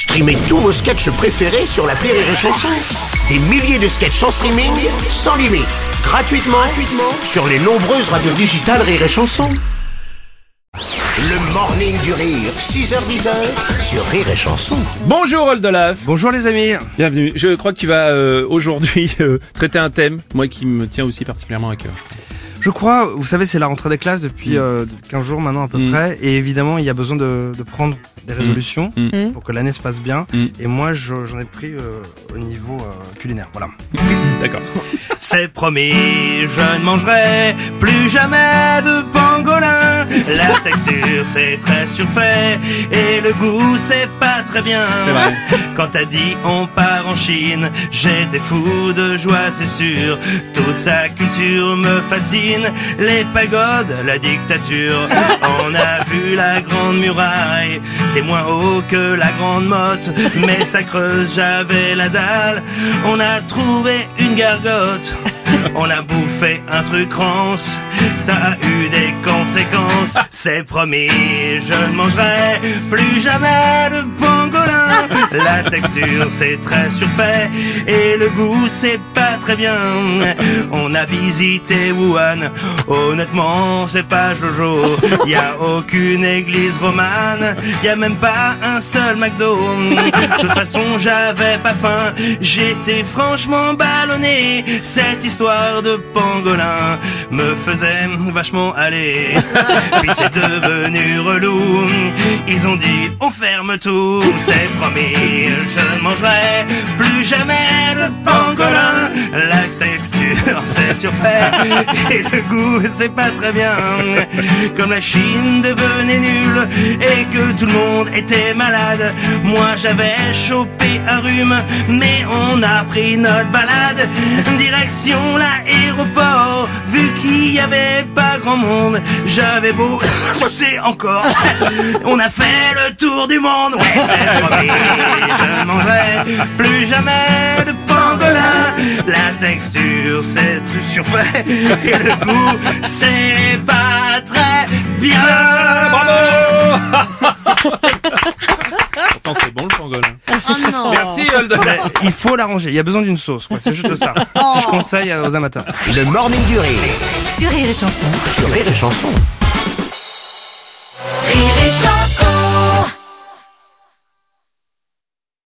Streamez tous vos sketchs préférés sur la Rire et Chanson. Des milliers de sketchs en streaming, sans limite, gratuitement, gratuitement sur les nombreuses radios digitales Rire et Chanson. Le morning du rire, 6h10 sur Rire et Chanson. Bonjour Oldolaf Bonjour les amis. Bienvenue. Je crois que tu vas euh, aujourd'hui euh, traiter un thème, moi qui me tient aussi particulièrement à cœur. Je crois, vous savez, c'est la rentrée des classes depuis euh, 15 jours maintenant à peu Mm. près, et évidemment, il y a besoin de, de prendre des résolutions Mm. pour que l'année se passe bien. Mm. Et moi, je- j'en ai pris euh, au niveau euh, culinaire. Voilà. D'accord. C'est promis, je ne mangerai plus jamais de pangolin. La texture c'est très surfait et le goût c'est pas très bien. Vrai. Quand t'as dit on part en Chine, j'étais fou de joie, c'est sûr. Toute sa culture me fascine, les pagodes, la dictature. On a vu la grande muraille, c'est moins haut que la grande motte, mais ça creuse, j'avais la dalle. On a trouvé une gargote. On a bouffé un truc rance, ça a eu des conséquences. C'est promis, je ne mangerai plus jamais. La texture c'est très surfait et le goût c'est pas très bien. On a visité Wuhan, honnêtement c'est pas Jojo. Y a aucune église romane, y a même pas un seul McDo. De toute façon j'avais pas faim, j'étais franchement ballonné. Cette histoire de pangolin me faisait vachement aller. Puis c'est devenu relou. Ils ont dit on ferme tout, c'est promis. Je ne mangerai plus jamais de pangolin. C'est surfait et le goût c'est pas très bien. Comme la Chine devenait nulle et que tout le monde était malade. Moi j'avais chopé un rhume, mais on a pris notre balade. Direction l'aéroport, vu qu'il y avait pas grand monde. J'avais beau bosser encore. On a fait le tour du monde, ouais c'est mangerai plus jamais de pangolin. La texture c'est tout surfait et le goût c'est pas très bien. Pourtant c'est bon le pangolin. Oh non Merci. Mais Il faut l'arranger, il y a besoin d'une sauce, quoi. C'est juste ça. Si je conseille aux amateurs. Le morning du rire Sur Rire et Chanson. sur Rire et Chanson.